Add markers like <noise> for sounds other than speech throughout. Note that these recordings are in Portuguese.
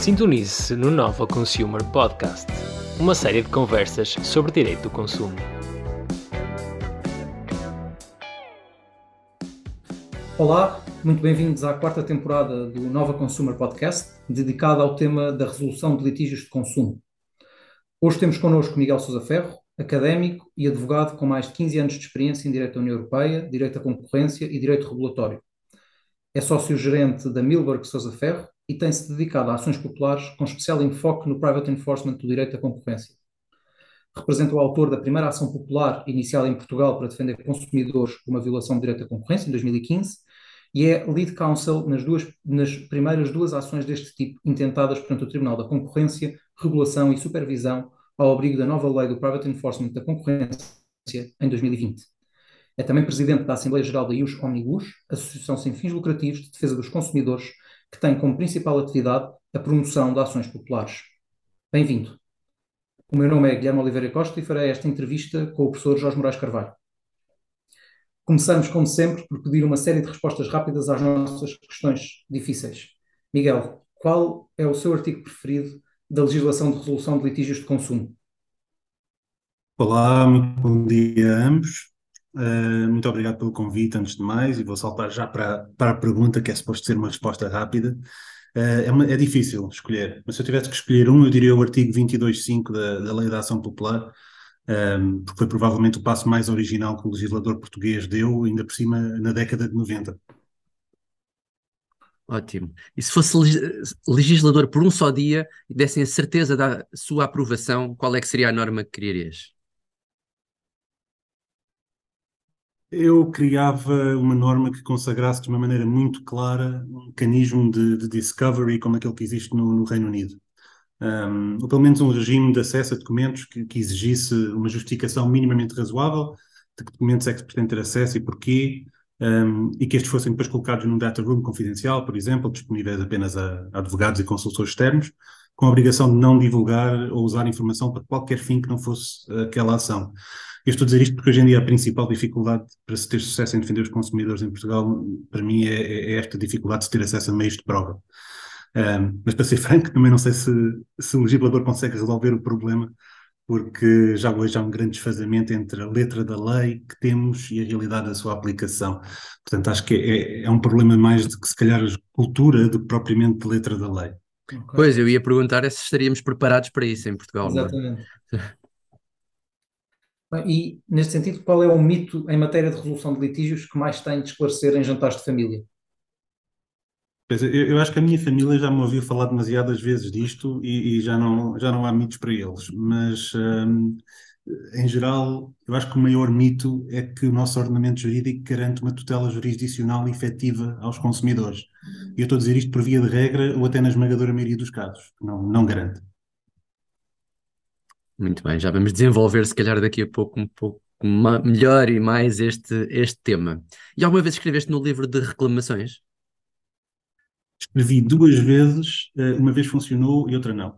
Sintonize-se no Nova Consumer Podcast, uma série de conversas sobre direito do consumo. Olá, muito bem-vindos à quarta temporada do Nova Consumer Podcast, dedicada ao tema da resolução de litígios de consumo. Hoje temos connosco Miguel Sousa Ferro, académico e advogado com mais de 15 anos de experiência em Direito da União Europeia, Direito da Concorrência e Direito Regulatório. É sócio-gerente da Milberg Sousa Ferro e tem-se dedicado a ações populares com especial enfoque no private enforcement do direito da concorrência. Representa o autor da primeira ação popular iniciada em Portugal para defender consumidores por uma violação do direito da concorrência, em 2015, e é lead counsel nas, duas, nas primeiras duas ações deste tipo, intentadas perante o Tribunal da Concorrência, Regulação e Supervisão, ao abrigo da nova lei do Private Enforcement da Concorrência, em 2020. É também presidente da Assembleia Geral da IUS Omnibus, Associação sem fins lucrativos de defesa dos consumidores, que tem como principal atividade a promoção de ações populares. Bem-vindo. O meu nome é Guilherme Oliveira Costa e farei esta entrevista com o professor Jorge Moraes Carvalho. Começamos, como sempre, por pedir uma série de respostas rápidas às nossas questões difíceis. Miguel, qual é o seu artigo preferido da legislação de resolução de litígios de consumo? Olá, muito bom dia a ambos. Uh, muito obrigado pelo convite, antes de mais, e vou saltar já para, para a pergunta, que é suposto ser uma resposta rápida. Uh, é, uma, é, difícil escolher, mas se eu tivesse que escolher um, eu diria o artigo 22.5 da, da Lei da Ação Popular, um, porque foi provavelmente o passo mais original que o legislador português deu, ainda por cima na década de 90. Ótimo. E se fosse legislador por um só dia e dessem a certeza da sua aprovação, qual é que seria a norma que criarias? Eu criava uma norma que consagrasse de uma maneira muito clara um mecanismo de, de discovery como aquele que existe no, no Reino Unido um, ou pelo menos um regime de acesso a documentos que, que, exigisse uma justificação minimamente razoável de que documentos é que se pretende ter acesso e porquê, um, e que estes fossem depois colocados num data room confidencial, por exemplo, disponíveis apenas a, a advogados e consultores externos, com a obrigação de não divulgar ou usar informação para qualquer fim que não fosse aquela ação. Eu estou a dizer isto porque hoje em dia a principal dificuldade para se ter sucesso em defender os consumidores em Portugal, para mim, é, é esta dificuldade de se ter acesso a meios de prova. Um, mas para ser <laughs> franco, também não sei se, se o legislador consegue resolver o problema, porque já hoje há um grande desfazamento entre a letra da lei que temos e a realidade da sua aplicação. Portanto, acho que é, é um problema mais de que se calhar cultura do que propriamente de letra da lei. Okay. Pois, eu ia perguntar é se estaríamos preparados para isso em Portugal. É? Exatamente. <laughs> e, neste sentido, qual é o mito em matéria de resolução de litígios que mais tem de esclarecer em jantares de família? Pois, eu, eu, acho que a minha família já me ouviu falar demasiadas vezes disto e, e já, não, já não há mitos para eles, mas um, em geral, eu acho que o maior mito é que o nosso ordenamento jurídico garante uma tutela jurisdicional efetiva aos consumidores. E eu estou a dizer isto por via de regra ou até na esmagadora maioria dos casos, não, não garante. Muito bem, já vamos desenvolver, se calhar daqui a pouco, um pouco melhor e mais este, este tema. E alguma vez escreveste no livro de reclamações? Escrevi duas vezes, eh, uma vez funcionou e outra não.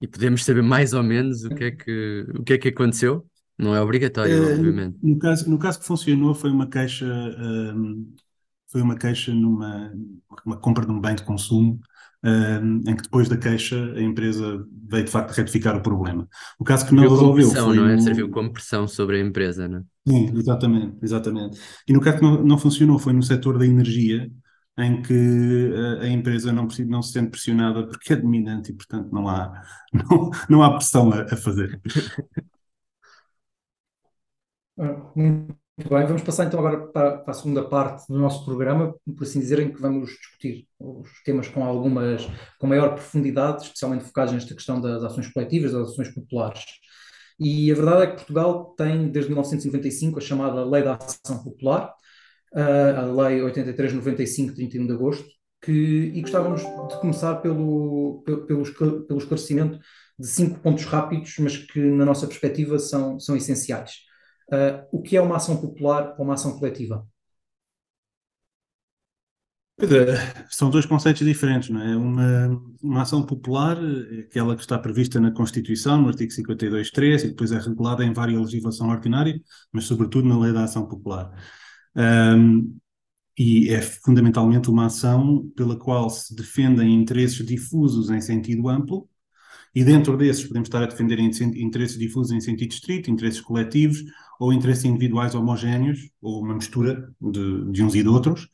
E podemos saber mais ou menos o que é que, o que, é que aconteceu? Não é obrigatório, uh, obviamente. No, no, caso, no caso que funcionou, foi uma queixa, um, foi uma queixa numa uma compra de um bem de consumo, um, em que depois da queixa a empresa veio de facto retificar o problema. O caso que não Serviu resolveu pressão, foi. Não é? Serviu como pressão sobre a empresa, não é? Sim, exatamente, exatamente. E no caso que não, não funcionou foi no setor da energia, em que a, a empresa não, não, se sente pressionada porque é dominante e, portanto, não há, <laughs> não, não há pressão a, a fazer. Muito bem, vamos passar então agora para, para, a segunda parte do nosso programa, por assim dizer, em que vamos discutir os temas com algumas, com maior profundidade, especialmente focados nesta questão das ações coletivas, das ações populares. E a verdade é que Portugal tem, desde 1995, a chamada Lei da Ação Popular, a Lei 8395, 31 de agosto, que, e gostávamos de começar pelo, pelo, pelo esclarecimento de cinco pontos rápidos, mas que, na nossa perspectiva, são, são essenciais. Uh, o que é uma ação popular ou uma ação coletiva? É, são dois conceitos diferentes, não é? Uma, uma ação popular, aquela que está prevista na Constituição, no artigo 52.3, e depois é regulada em várias legislação ordinária, mas sobretudo na Lei da Ação Popular. Um, e é fundamentalmente uma ação pela qual se defendem interesses difusos em sentido amplo, e dentro desses podemos estar a defender interesses difusos em sentido estrito, interesses coletivos ou interesses individuais homogéneos, ou uma mistura de, de uns e de outros.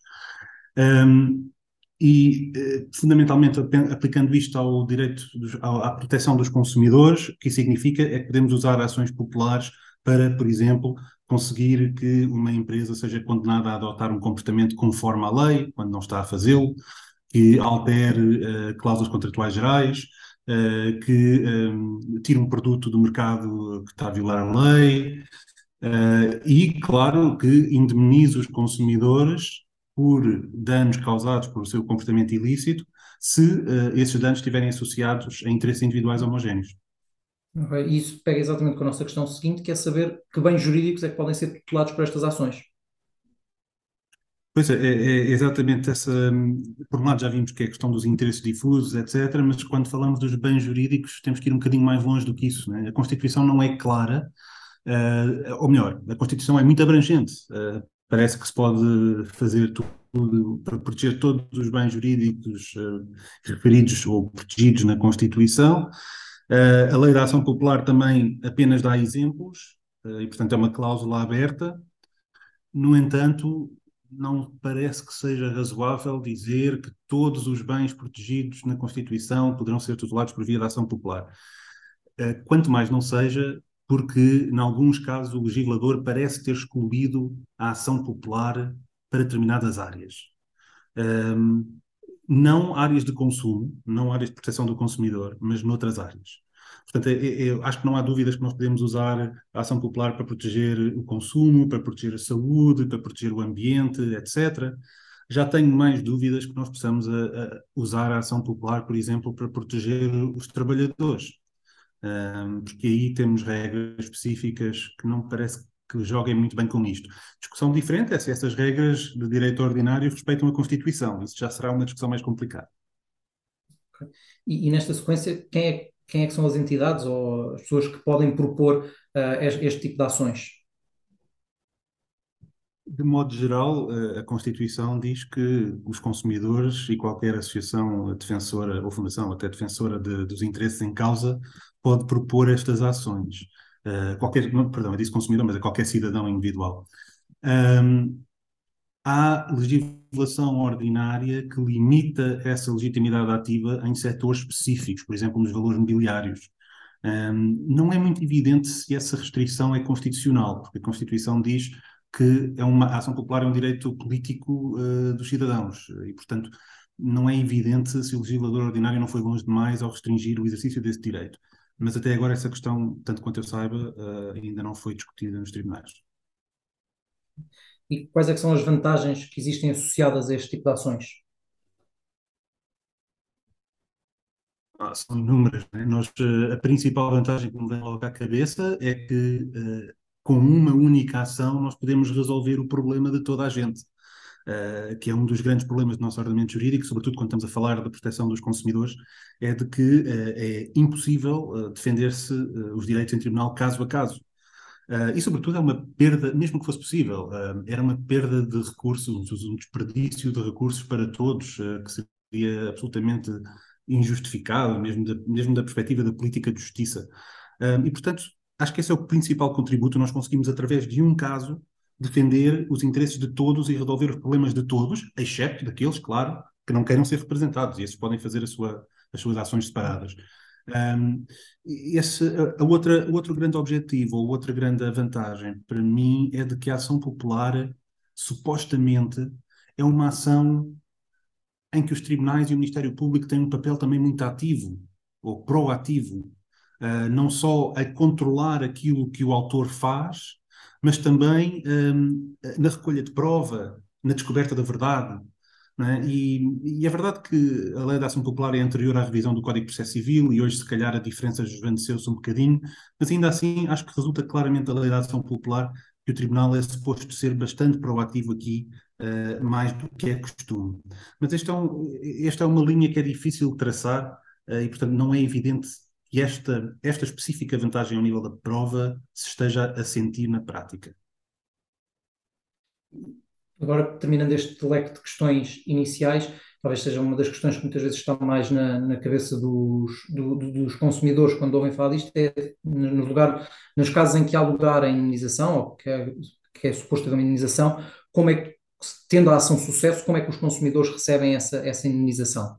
Um, e, eh, fundamentalmente, aplicando isto ao direito, dos, à proteção dos consumidores, o que significa é que podemos usar ações populares para, por exemplo, conseguir que uma empresa seja condenada a adotar um comportamento conforme à lei, quando não está a fazê-lo, que altere uh, cláusulas contratuais gerais, uh, que um, tire um produto do mercado que está a violar a lei, uh, e, claro, que indemnize os consumidores por danos causados por seu comportamento ilícito, se esses danos estiverem associados a interesses individuais homogéneos. Isso pega exatamente com a nossa questão seguinte, que é saber que bens jurídicos é que podem ser tutelados por estas ações. Pois é, é, é, exatamente essa. Por um lado, já vimos que é a questão dos interesses difusos, etc., mas quando falamos dos bens jurídicos, temos que ir um bocadinho mais longe do que isso. Né? A Constituição não é clara, uh, ou melhor, a Constituição é muito abrangente. Uh, parece que se pode fazer tudo para proteger todos os bens jurídicos uh, referidos ou protegidos na Constituição. A lei da ação popular também apenas dá exemplos, e portanto é uma cláusula aberta. No entanto, não parece que seja razoável dizer que todos os bens protegidos na Constituição poderão ser tutelados por via da ação popular. Uh, quanto mais não seja, porque, em alguns casos, o legislador parece ter excluído a ação popular para determinadas áreas. Um, não áreas de consumo, não áreas de proteção do consumidor, mas noutras áreas. Portanto, eu, é, é, acho que não há dúvidas que nós podemos usar a ação popular para proteger o consumo, para proteger a saúde, para proteger o ambiente, etc. Já tenho mais dúvidas que nós possamos a, a usar a ação popular, por exemplo, para proteger os trabalhadores. Um, porque aí temos regras específicas que não parece que joguem muito bem com isto. Discussão diferente é se essas regras de direito ordinário respeitam a Constituição. Isso já será uma discussão mais complicada. E, e, nesta sequência, quem é, quem é que são as entidades ou as pessoas que podem propor uh, este, tipo de ações? De modo geral, a Constituição diz que os consumidores e qualquer associação defensora ou fundação até defensora de, dos interesses em causa pode propor estas ações. Uh, qualquer, perdão, eu disse consumidor, mas é qualquer cidadão individual. Um, há legislação ordinária que limita essa legitimidade ativa em setores específicos, por exemplo, nos valores mobiliários. Um, não é muito evidente se essa restrição é constitucional, porque a Constituição diz que é uma a ação popular é um direito político uh, dos cidadãos e, portanto, não é evidente se o legislador ordinário não foi longe demais ao restringir o exercício desse direito. Mas até agora essa questão, tanto quanto eu saiba, uh, ainda não foi discutida nos tribunais. E quais é são as vantagens que existem associadas a este tipo de ações? Ah, são inúmeras. Né? Nós, uh, a principal vantagem que me vem logo à cabeça é que, uh, com uma única ação, nós podemos resolver o problema de toda a gente. Uh, que é um dos grandes problemas do nosso ordenamento jurídico, sobretudo quando estamos a falar da proteção dos consumidores, é de que uh, é impossível uh, defender-se os direitos em tribunal caso a caso. E, sobretudo, é uma perda, mesmo que fosse possível, era uma perda de recursos, um desperdício de recursos para todos, que seria absolutamente injustificado, mesmo da, mesmo da perspectiva da política de justiça. e, portanto, acho que esse é o principal contributo. Nós conseguimos, através de um caso, defender os interesses de todos e resolver os problemas de todos, exceto daqueles, claro, que não queiram ser representados, e esses podem fazer sua, as suas ações separadas. Um, esse, a outra, o outro grande objetivo, ou outra grande vantagem para mim é de que a ação popular, supostamente, é uma ação em que os tribunais e o Ministério Público têm um papel também muito ativo, ou proativo, uh, não só a controlar aquilo que o autor faz, mas também um, na recolha de prova, na descoberta da verdade. É? E, e, é verdade que a lei da ação popular é anterior à revisão do Código de Processo Civil e hoje, se calhar, a diferença desvaneceu-se um bocadinho, mas ainda assim acho que resulta claramente da lei da ação popular que o Tribunal é suposto ser bastante proativo aqui, uh, mais do que é costume. Mas esta é, um, esta é uma linha que é difícil traçar uh, e, portanto, não é evidente que esta, esta específica vantagem ao nível da prova se esteja a sentir na prática. Agora, terminando este leque de questões iniciais, talvez seja uma das questões que muitas vezes está mais na, na cabeça dos, do, dos consumidores quando ouvem falar disto, é no lugar, nos casos em que há lugar à indenização, ou que é, que é suposto haver uma indenização, como é que, tendo a ação sucesso, como é que os consumidores recebem essa, essa indenização?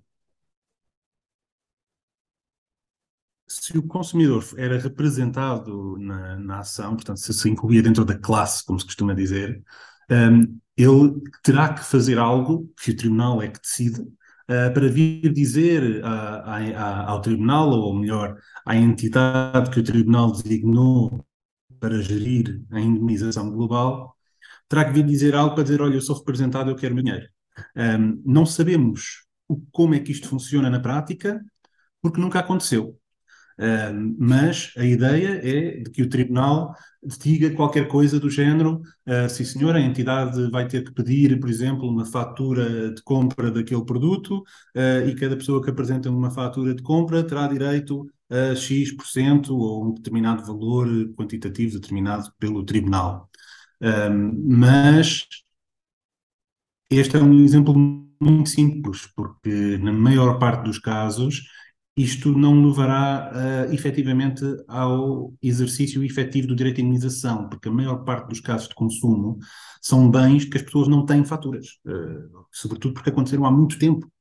se o consumidor era representado na, na ação, portanto, se se incluía dentro da classe, como se costuma dizer, um, ele terá que fazer algo que o tribunal é que decide uh, para vir dizer a, a, a, ao tribunal, ou melhor, à entidade que o tribunal designou para gerir a indemnização global, terá que vir dizer algo para dizer: olha, eu sou representado, eu quero meu dinheiro. Um, não sabemos o, como é que isto funciona na prática, porque nunca aconteceu. Mas a ideia é de que o tribunal diga qualquer coisa do género, uh, sim senhor, a entidade vai ter que pedir, por exemplo, uma fatura de compra daquele produto uh, e cada pessoa que apresenta uma fatura de compra terá direito a X% ou um determinado valor quantitativo determinado pelo tribunal. mas este é um exemplo muito simples, porque na maior parte dos casos isto não levará uh, efetivamente ao exercício efetivo do direito à indenização, porque a maior parte dos casos de consumo são bens que as pessoas não têm faturas, uh, sobretudo porque aconteceram há muito tempo.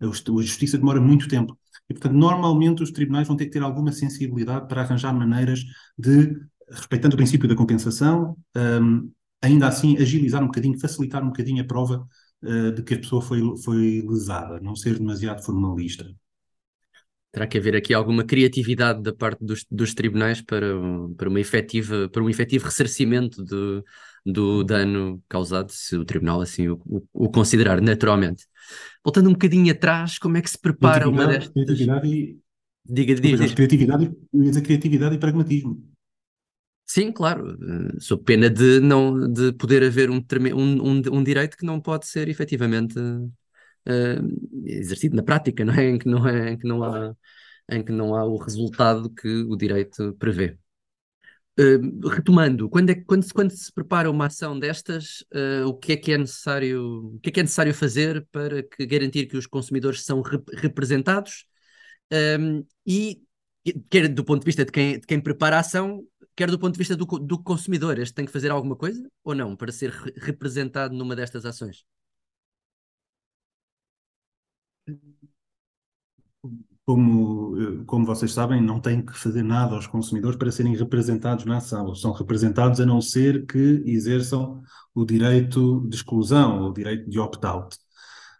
A justiça demora muito tempo. E, portanto, normalmente os tribunais vão ter que ter alguma sensibilidade para arranjar maneiras de, respeitando o princípio da compensação, um, ehm, ainda assim agilizar um bocadinho, facilitar um bocadinho a prova uh, de que a pessoa foi, foi lesada, não ser demasiado formalista. Terá que haver aqui alguma criatividade da parte dos, dos tribunais para, para, uma efetiva, para um efetivo ressarcimento do, do dano causado, se o tribunal assim o, o, o considerar, naturalmente. Voltando um bocadinho atrás, como é que se prepara uma destas... Criatividade e... Diga, diga, diga. Criatividade, criatividade e pragmatismo. Sim, claro, uh, sob pena de, não, de poder haver um, um, um, um direito que não pode ser efetivamente uh, exercido na prática, <laughs> não é? Em que não, é, em que não há, em que não há o resultado que o direito prevê. Uh, retomando, quando, é, quando, quando, se prepara uma ação destas, uh, o que é que é necessário, o que é que é necessário fazer para que, garantir que os consumidores são rep representados um, e quer do ponto de vista de quem, de quem prepara a ação, quer do ponto de vista do, do consumidor, este tem que fazer alguma coisa ou não para ser re representado numa destas ações? Como, como vocês sabem, não têm que fazer nada aos consumidores para serem representados na ação. Eles são representados a não ser que exerçam o direito de exclusão, o direito de opt-out.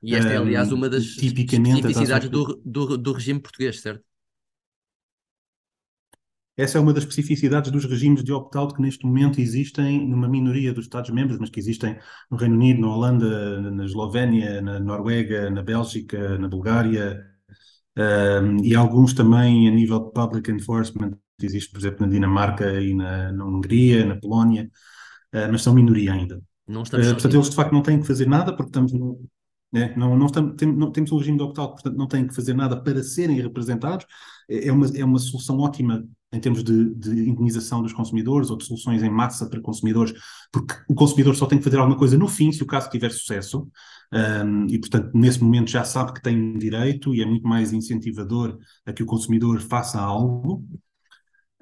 E esta é, aliás, uma das especificidades do, do, do regime português, certo? Essa é uma das especificidades dos regimes de opt-out que neste momento existem numa minoria dos Estados-membros, mas que existem no Reino Unido, na Holanda, na Eslovénia, na Noruega, na Bélgica, na Bulgária, um, e alguns também a nível de public enforcement, existe, por exemplo, na Dinamarca e na, na Hungria, na Polónia, uh, mas são minoria ainda. Não estamos uh, portanto, eles de facto não têm que fazer nada, porque estamos no, né? Não, não, estamos, tem, não, temos um regime de opt-out, portanto não têm que fazer nada para serem representados. É, é uma, é uma solução ótima em termos de, de indenização dos consumidores ou de soluções em massa para consumidores, porque o consumidor só tem que fazer alguma coisa no fim, se o caso tiver sucesso, um, e portanto nesse momento já sabe que tem direito e é muito mais incentivador a que o consumidor faça algo.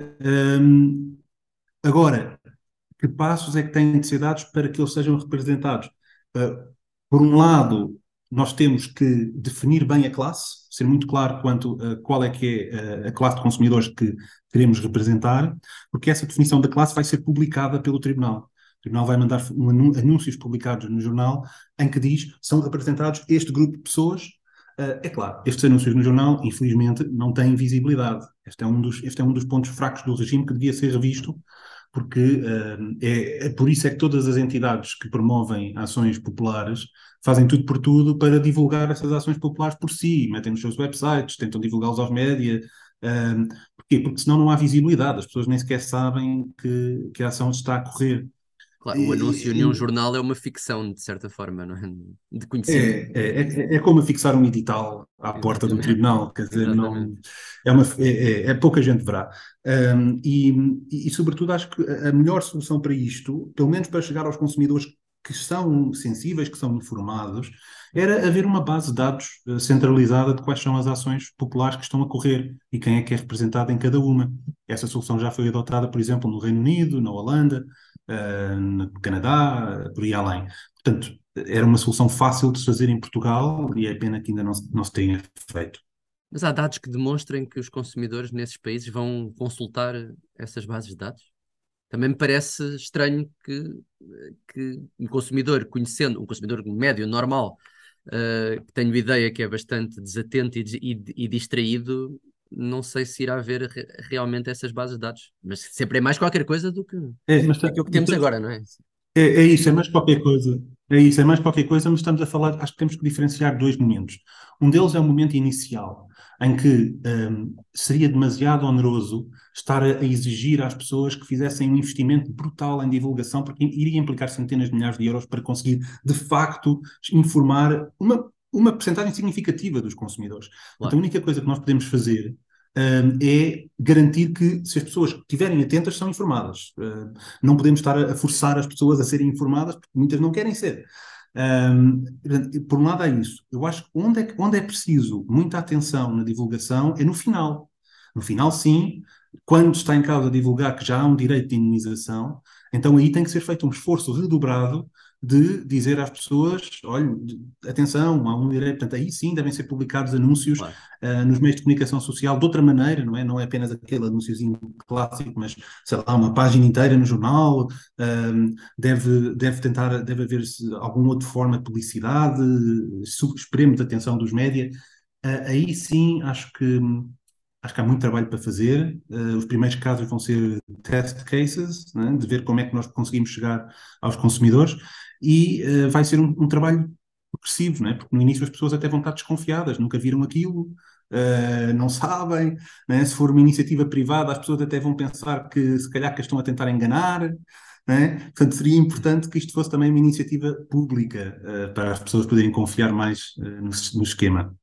Um, agora, que passos é que têm de ser dados para que eles sejam representados? Uh, por um lado, nós temos que definir bem a classe, ser muito claro quanto a qual é que é a classe de consumidores que queremos representar, porque essa definição da classe vai ser publicada pelo Tribunal. O Tribunal vai mandar um anúncios publicados no jornal em que diz são representados este grupo de pessoas. Uh, é claro, estes anúncios no jornal, infelizmente, não têm visibilidade. Este é, um dos, este é um dos pontos fracos do regime que devia ser revisto porque uh, é, é, por isso é que todas as entidades que promovem ações populares fazem tudo por tudo para divulgar essas ações populares por si, metem nos seus websites, tentam divulgá-los aos média. Uh, porquê? Porque senão não há visibilidade, as pessoas nem sequer sabem que, que a ação está a correr. Claro, o anúncio em um jornal é uma ficção, de certa forma, não é? <laughs> De conhecimento. É, é, é, é como fixar um edital à porta do tribunal, quer dizer, não, é, uma, é, é, é pouca gente verá. Um, e, e, sobretudo, acho que a melhor solução para isto, pelo menos para chegar aos consumidores que são sensíveis, que são informados, era haver uma base de dados uh, centralizada de quais são as ações populares que estão a correr e quem é que é representado em cada uma. Essa solução já foi adotada, por exemplo, no Reino Unido, na Holanda, no Canadá, por aí além. Portanto, era uma solução fácil de se fazer em Portugal e é pena que ainda não, não se tenha feito. Mas há dados que demonstrem que os consumidores nesses países vão consultar essas bases de dados? Também me parece estranho que, que um consumidor, conhecendo, um consumidor médio, normal, uh, que tenho ideia que é bastante desatento e, e, e, distraído, não sei se irá ver re realmente essas bases de dados. Mas sempre é mais qualquer coisa do que, é, mas, do que o que temos agora, não é? É, é isso, é mais qualquer coisa. É isso, é mais qualquer coisa, mas estamos a falar, acho que temos que diferenciar dois momentos. Um deles é o momento inicial, em que um, seria demasiado oneroso estar a, exigir às pessoas que fizessem um investimento brutal em divulgação, porque iria implicar centenas de milhares de euros para conseguir, de facto, informar uma, uma percentagem significativa dos consumidores. Claro. Então, a única coisa que nós podemos fazer um, é garantir que, se as pessoas estiverem atentas, são informadas. Uh, não podemos estar a, forçar as pessoas a serem informadas, porque muitas não querem ser. Um, por um lado, é isso. Eu acho que onde é, onde é preciso muita atenção na divulgação é no final. No final, sim, quando está em causa divulgar que já há um direito de indenização, então aí tem que ser feito um esforço redobrado de dizer às pessoas, olha, atenção, há um direito, portanto, aí sim devem ser publicados anúncios claro. uh, nos meios de comunicação social de outra maneira, não é? Não é apenas aquele anúnciozinho clássico, mas, sei lá, uma página inteira no jornal, uh, deve, deve tentar, deve haver alguma outra forma de publicidade, esperemos a atenção dos média, uh, aí sim acho que acho que há muito trabalho para fazer. Uh, os primeiros casos vão ser test cases, né, de ver como é que nós conseguimos chegar aos consumidores e uh, vai ser um, um, trabalho progressivo, né? porque no início as pessoas até vão estar desconfiadas, nunca viram aquilo, uh, não sabem, né? se for uma iniciativa privada as pessoas até vão pensar que se calhar que estão a tentar enganar, né? portanto seria importante que isto fosse também uma iniciativa pública uh, para as pessoas poderem confiar mais no, no esquema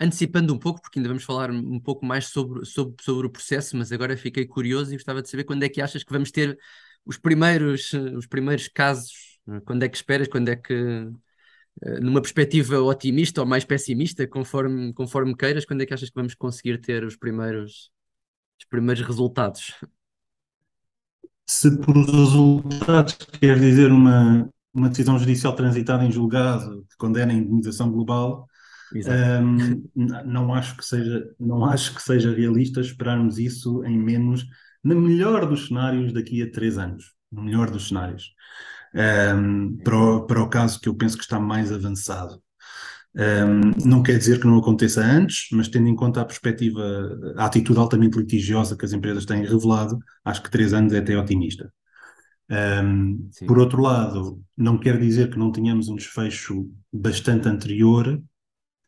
antecipando um pouco, porque ainda vamos falar um pouco mais sobre, sobre, sobre o processo, mas agora fiquei curioso e gostava de saber quando é que achas que vamos ter os primeiros, os primeiros casos quando é que esperas? Quando é que, eh, numa perspectiva otimista ou mais pessimista, conforme, conforme queiras, quando é que achas que vamos conseguir ter os primeiros, os primeiros resultados? Se por resultados quer dizer uma, uma decisão judicial transitada em julgado que condena a indemnização global, um, não acho que seja não <laughs> acho que seja realista esperarmos isso em menos, no melhor dos cenários, daqui a três anos. No melhor dos cenários um, para, o, para o caso que eu penso que está mais avançado. Um, não quer dizer que não aconteça antes, mas tendo em conta a perspectiva, a atitude altamente litigiosa que as empresas têm revelado, acho que três anos é até otimista. Um, por outro lado, não quer dizer que não tenhamos um desfecho bastante anterior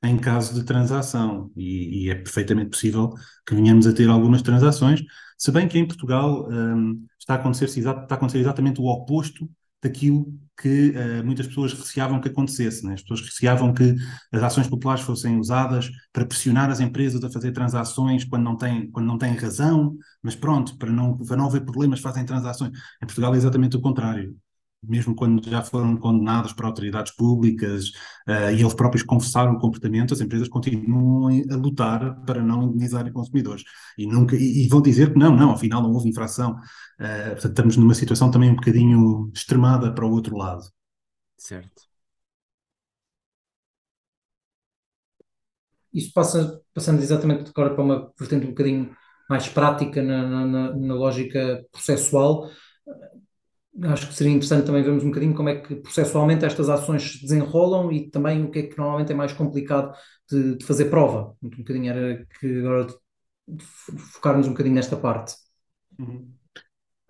em caso de transação, e, e é perfeitamente possível que venhamos a ter algumas transações, se bem que em Portugal um, está, a acontecer, está a acontecer exatamente o oposto daquilo que uh, muitas pessoas receavam que acontecesse. Né? As pessoas receavam que as ações populares fossem usadas para pressionar as empresas a fazer transações quando não têm, quando não têm razão, mas pronto, para não, para não haver problemas fazem transações. Em Portugal é exatamente o contrário mesmo quando já foram condenados por autoridades públicas uh, e eles próprios confessaram o comportamento, as empresas continuam a lutar para não indenizarem consumidores. E, nunca, e, e, vão dizer que não, não, afinal não houve infração. Uh, portanto, estamos numa situação também um bocadinho extremada para o outro lado. Certo. Isso passa, passando exatamente agora para uma vertente um bocadinho mais prática na, na, na lógica processual, acho que seria interessante também vermos um bocadinho como é que processualmente estas ações se desenrolam e também o que é que normalmente é mais complicado de, de fazer prova. Um bocadinho era que agora focarmos um bocadinho nesta parte. Uhum.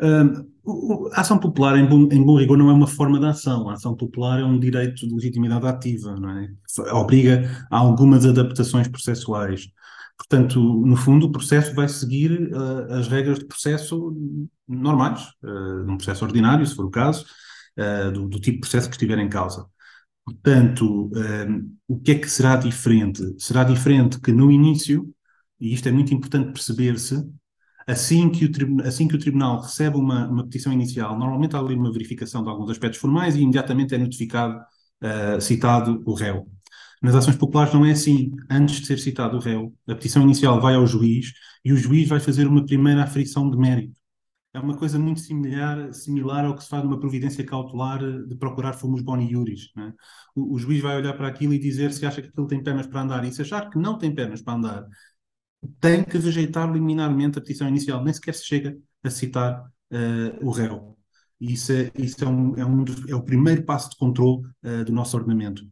Um, a ação popular, em bom, em bom, rigor, não é uma forma de ação. A ação popular é um direito de legitimidade ativa, não é? Obriga a algumas adaptações processuais. Portanto, no fundo, o processo vai seguir uh, as regras de processo normais, uh, num processo ordinário, se for o caso, uh, do, do, tipo de processo que estiver em causa. Portanto, o que é que será diferente? Será diferente que no início, e isto é muito importante perceber-se, Assim que o, assim que o Tribunal recebe uma, uma petição inicial, normalmente há ali uma verificação de alguns aspectos formais e imediatamente é notificado, citado o réu. Nas ações populares não é assim. Antes de ser citado o réu, a petição inicial vai ao juiz e o juiz vai fazer uma primeira aferição de mérito. É uma coisa muito similar, similar ao que se faz numa providência cautelar de procurar fomos boni iuris. Né? O, o, juiz vai olhar para aquilo e dizer se acha que aquilo tem pernas para andar. E se achar que não tem pernas para andar, tem que rejeitar liminarmente a petição inicial. Nem sequer se chega a citar uh, o réu. Isso, é, isso é, um, é, um é, o primeiro passo de controle uh, do nosso ordenamento.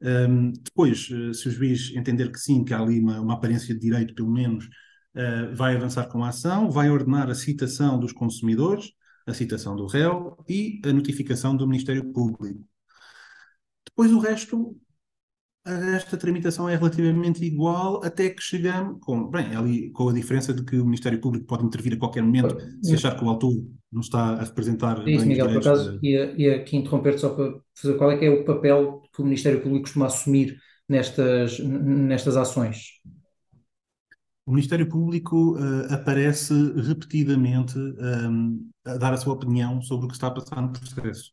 Um, depois, uh, se o juiz entender que sim, que há ali uma, uma aparência de direito, pelo menos, uh, vai avançar com a ação, vai ordenar a citação dos consumidores, a citação do réu e a notificação do Ministério Público. Depois o resto esta tramitação é relativamente igual até que chegamos, com, bem, ali, com a diferença de que o Ministério Público pode intervir a qualquer momento se achar que o autor não está a representar. É isso, Miguel, por acaso, de... ia, ia aqui interromper-te só para fazer qual é que é o papel que o Ministério Público costuma assumir nestas, nestas ações. O Ministério Público uh, aparece repetidamente um, a dar a sua opinião sobre o que está a passar no processo.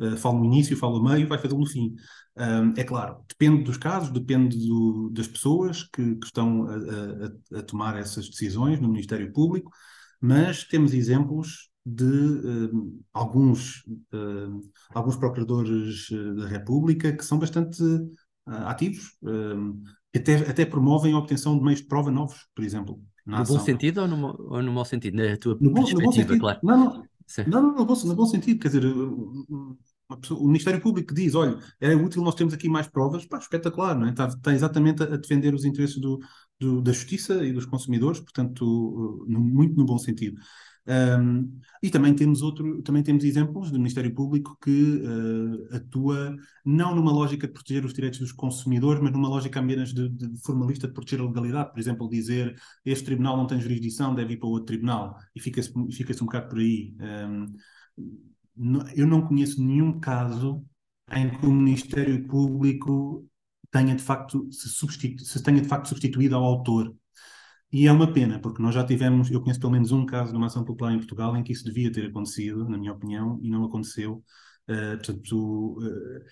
Uh, fala no início, fala no meio, vai fazê-lo no fim. Um, é claro, depende dos casos, depende do, das pessoas que, que estão a, a, a, tomar essas decisões no Ministério Público, mas temos exemplos de um, alguns, um, alguns procuradores eh, da República que são bastante uh, ativos, até, até promovem a obtenção de meios de prova novos, por exemplo. No ação. bom sentido ou no, ou no mau sentido? Na tua no bom, perspectiva, no bom claro. Não, não, não, não, no, bom, no bom sentido, quer dizer, o Ministério Público diz, olha, é útil, nós temos aqui mais provas, pá, espetacular, não é? Está, está exatamente a, defender os interesses do, do, da justiça e dos consumidores, portanto, no, muito no bom sentido. Um, e também temos outro, também temos exemplos do Ministério Público que uh, atua não numa lógica de proteger os direitos dos consumidores, mas numa lógica apenas de, de, formalista de proteger a legalidade. Por exemplo, dizer este tribunal não tem jurisdição, deve ir para outro tribunal, e fica-se fica um bocado por aí. Um, eu não conheço nenhum caso em que o Ministério Público tenha de facto se, substitu se tenha de facto substituído ao autor. E é uma pena, porque nós já tivemos, eu conheço pelo menos um caso de uma ação popular em Portugal em que isso devia ter acontecido, na minha opinião, e não aconteceu. Uh, portanto, uh,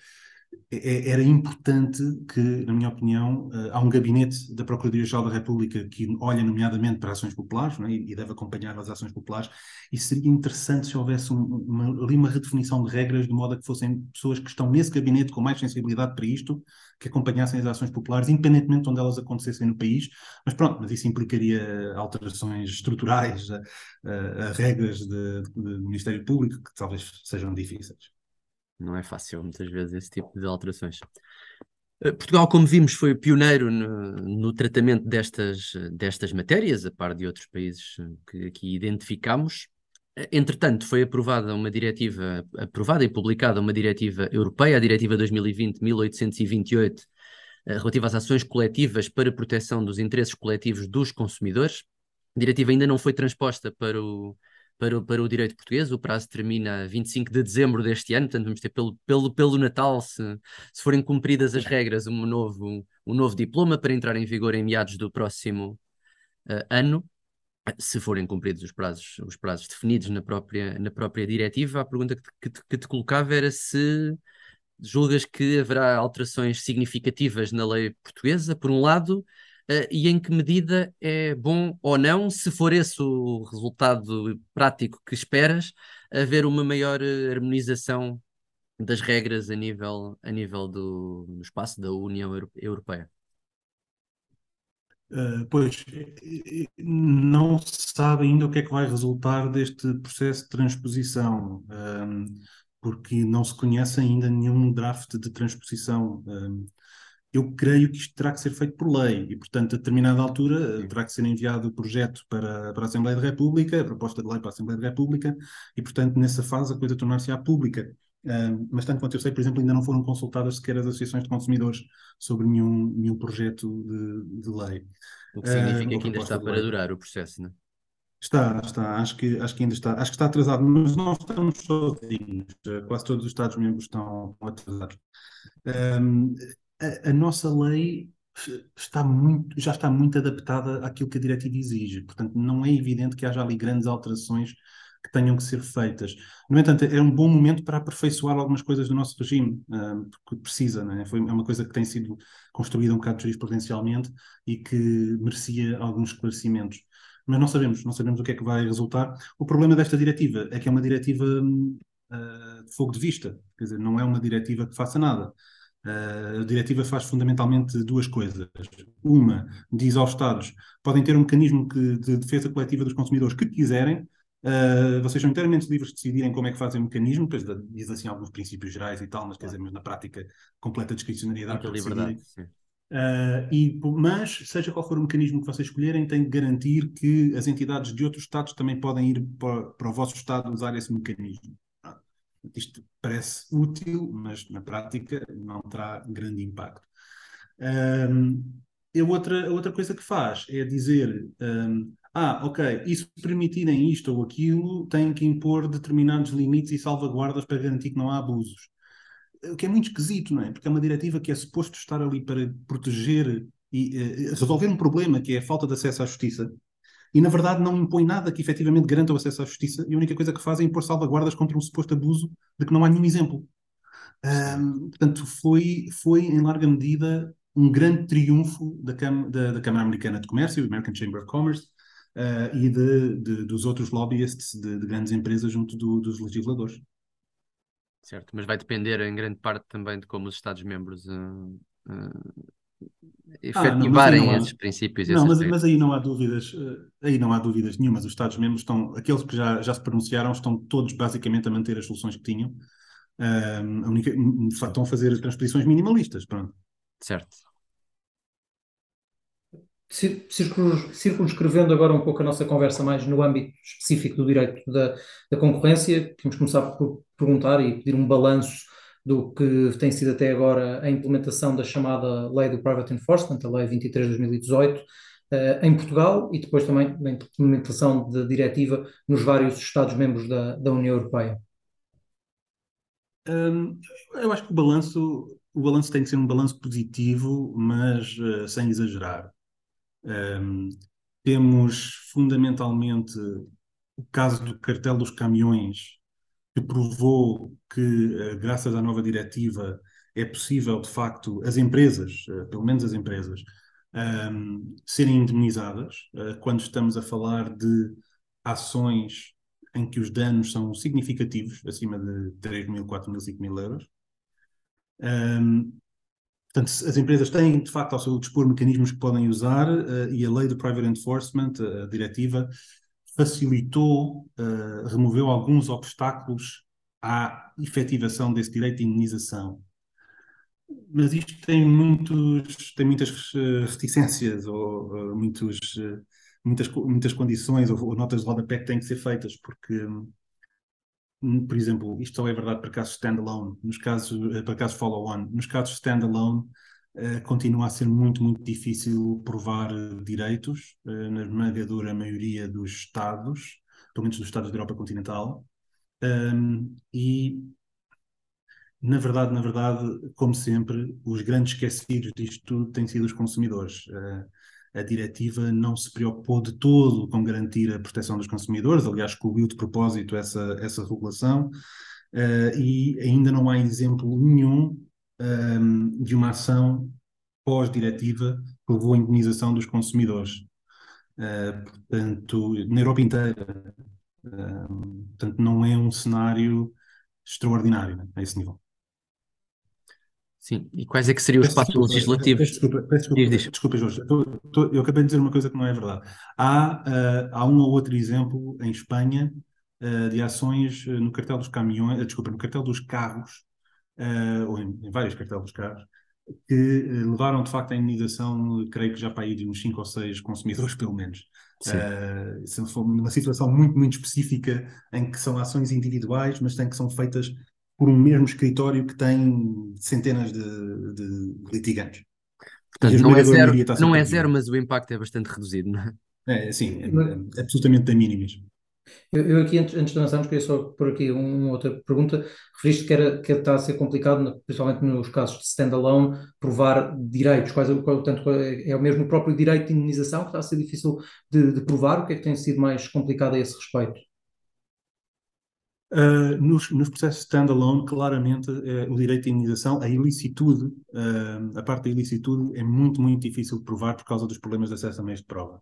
era importante que, na minha opinião, uh, há um gabinete da Procuradoria-Geral da República que olha nomeadamente para ações populares é? e, deve acompanhar as ações populares, e seria interessante se houvesse um, uma, ali uma redefinição de regras, de modo a que fossem pessoas que estão nesse gabinete com mais sensibilidade para isto, que acompanhassem as ações populares, independentemente de onde elas acontecessem no país, mas pronto, mas isso implicaria alterações estruturais a, a, a regras de, de, do Ministério Público que talvez sejam difíceis. Não é fácil, muitas vezes, esse tipo de alterações. Eh, Portugal, como vimos, foi pioneiro no, no, tratamento destas, destas matérias, a par de outros países eh, que aqui identificamos. Eh, entretanto, foi aprovada uma diretiva, aprovada e publicada uma diretiva europeia, a Diretiva 2020-1828, relativa às ações coletivas para proteção dos interesses coletivos dos consumidores. A diretiva ainda não foi transposta para o, para, o, para o direito português. O prazo termina 25 de dezembro deste ano, portanto, vamos ter pelo, pelo, pelo Natal, se, se forem cumpridas as regras, um novo, um novo diploma para entrar em vigor em meados do próximo uh, ano. Se forem cumpridos os prazos, os prazos definidos na própria, na própria diretiva, a pergunta que te, que, te, que te colocava era se julgas que haverá alterações significativas na lei portuguesa, por um lado, uh, e em que medida é bom ou não, se for esse o resultado prático que esperas, haver uma maior eh, harmonização das regras a nível, a nível do, espaço da União Europeia? Uh, pois, não se sabe ainda o que é que vai resultar deste processo de transposição, um, porque não se conhece ainda nenhum draft de transposição. Um, eu creio que isto terá que ser feito por lei e, portanto, a determinada altura Sim. terá que ser enviado o projeto para, para a Assembleia da República, a proposta de lei para a Assembleia da República, e, portanto, nessa fase a coisa tornar-se-á pública. Uh, mas, tanto quanto eu sei, por exemplo, ainda não foram consultadas sequer as associações de consumidores sobre nenhum, nenhum projeto de, de lei. O que significa uh, que ainda está para durar o processo, não é? Está, está, acho que, acho que ainda está, acho que está atrasado, mas não estamos sozinhos, quase todos os Estados-membros estão atrasados. Um, a, a, nossa lei está muito, já está muito adaptada àquilo que a diretiva exige. Portanto, não é evidente que haja ali grandes alterações que tenham que ser feitas. No entanto, é um bom momento para aperfeiçoar algumas coisas do nosso regime, uh, porque precisa, é? Foi, é uma coisa que tem sido construída um bocado jurisprudencialmente e que merecia alguns esclarecimentos. Mas não sabemos, não sabemos o que é que vai resultar. O problema desta diretiva é que é uma diretiva uh, de fogo de vista, quer dizer, não é uma diretiva que faça nada. Uh, a diretiva faz fundamentalmente duas coisas. Uma, diz aos Estados, podem ter um mecanismo que, de defesa coletiva dos consumidores que quiserem, Uh, vocês são inteiramente livres de decidirem como é que fazem o mecanismo, depois diz assim alguns princípios gerais e tal, mas quer dizer, mas na prática, completa discricionariedade. Muita liberdade, uh, e, mas, seja qual for o mecanismo que vocês escolherem, tem de garantir que as entidades de outros Estados também podem ir para, para o vosso Estado usar esse mecanismo. Isto parece útil, mas na prática não terá grande impacto. Um, a, outra, a outra coisa que faz é dizer. Um, ah, ok, e se permitirem isto ou aquilo, têm que impor determinados limites e salvaguardas para garantir que não há abusos. O que é muito esquisito, não é? Porque é uma diretiva que é suposto estar ali para proteger e uh, resolver um problema que é a falta de acesso à justiça, e na verdade não impõe nada que efetivamente garanta o acesso à justiça, e a única coisa que faz é impor salvaguardas contra um suposto abuso de que não há nenhum exemplo. Um, portanto, foi, foi em larga medida um grande triunfo da, Cam da, da Câmara Americana de Comércio, American Chamber of Commerce, uh, e de, de, dos outros lobbyists de, de grandes empresas junto do, dos legisladores. Certo, mas vai depender em grande parte também de como os Estados-membros uh, uh, efetivarem ah, esses princípios. Não, mas, mas, aí não há dúvidas, aí não há dúvidas nenhumas. Os Estados-membros estão, aqueles que já, já se pronunciaram, estão todos basicamente a manter as soluções que tinham. Uh, a única, estão a fazer transposições minimalistas, pronto. Certo circunscrevendo agora um pouco a nossa conversa mais no âmbito específico do direito da, da concorrência, temos começar por perguntar e pedir um balanço do que tem sido até agora a implementação da chamada Lei do Private Enforcement, a Lei 23 de 2018, eh, em Portugal e depois também na implementação da diretiva nos vários Estados-membros da, da União Europeia. Hum, eu acho que o balanço, o balanço tem que ser um balanço positivo, mas uh, sem exagerar. Um, temos fundamentalmente o caso do cartel dos caminhões, que provou que, uh, graças à nova diretiva, é possível, de facto, as empresas, uh, pelo menos as empresas, um, serem indemnizadas uh, quando estamos a falar de ações em que os danos são significativos, acima de 3 mil, 4 mil, 5 mil euros. Um, Portanto, as empresas têm, de facto, ao seu dispor mecanismos que podem usar uh, e a lei do Private Enforcement, a diretiva, facilitou, uh, removeu alguns obstáculos à efetivação desse direito de indenização. Mas isto tem, muitos, tem muitas uh, reticências ou muitos, muitas, muitas condições ou, ou, notas de rodapé que têm que ser feitas, porque um, por exemplo, isto só é verdade para casos standalone, nos casos, eh, para casos follow-on, nos casos standalone, uh, continua a ser muito, muito difícil provar uh, direitos, uh, na esmagadora maioria dos Estados, pelo menos dos Estados da Europa continental, um, e na verdade, na verdade, como sempre, os grandes esquecidos disto tudo têm sido os consumidores. Uh, a diretiva não se preocupou de todo com garantir a proteção dos consumidores, aliás, excluiu de propósito essa, essa regulação, e ainda não há exemplo nenhum um, ehm, de uma ação pós-diretiva que levou à indenização dos consumidores. Uh, portanto, na Europa inteira. Uh, portanto, não é um cenário extraordinário a esse nível. Sim, e quais é que seriam os passos legislativos? Desculpa, desculpa, diz, diz. desculpa Jorge. eu acabei de dizer uma coisa que não é verdade. Há, uh, há um ou outro exemplo em Espanha uh, de ações no cartel dos caminhões, desculpa, no cartel dos carros, ou em, em, vários cartéis dos carros, que levaram de facto à indenização, creio que já para aí de uns 5 ou 6 consumidores, <laughs> pelo menos. Uh, numa situação muito, muito específica em que são ações individuais, mas tem que são feitas por um mesmo escritório que tem centenas de, de litigantes. Portanto, não é, zero, não é zero, mas o impacto é bastante reduzido, não é? É, sim, é, é absolutamente da mínimas. Eu, eu aqui, antes, antes de avançarmos, queria só pôr aqui uma outra pergunta. Referiste que, era, que está a ser complicado, principalmente nos casos de standalone, provar direitos. Quais, tanto, é o mesmo próprio direito de indenização que está a ser difícil de, de provar? O que é que tem sido mais complicado a esse respeito? Uh, nos, nos, processos standalone, claramente, uh, o direito de indenização, a ilicitude, uh, a parte da ilicitude é muito, muito difícil de provar por causa dos problemas de acesso a meios de prova.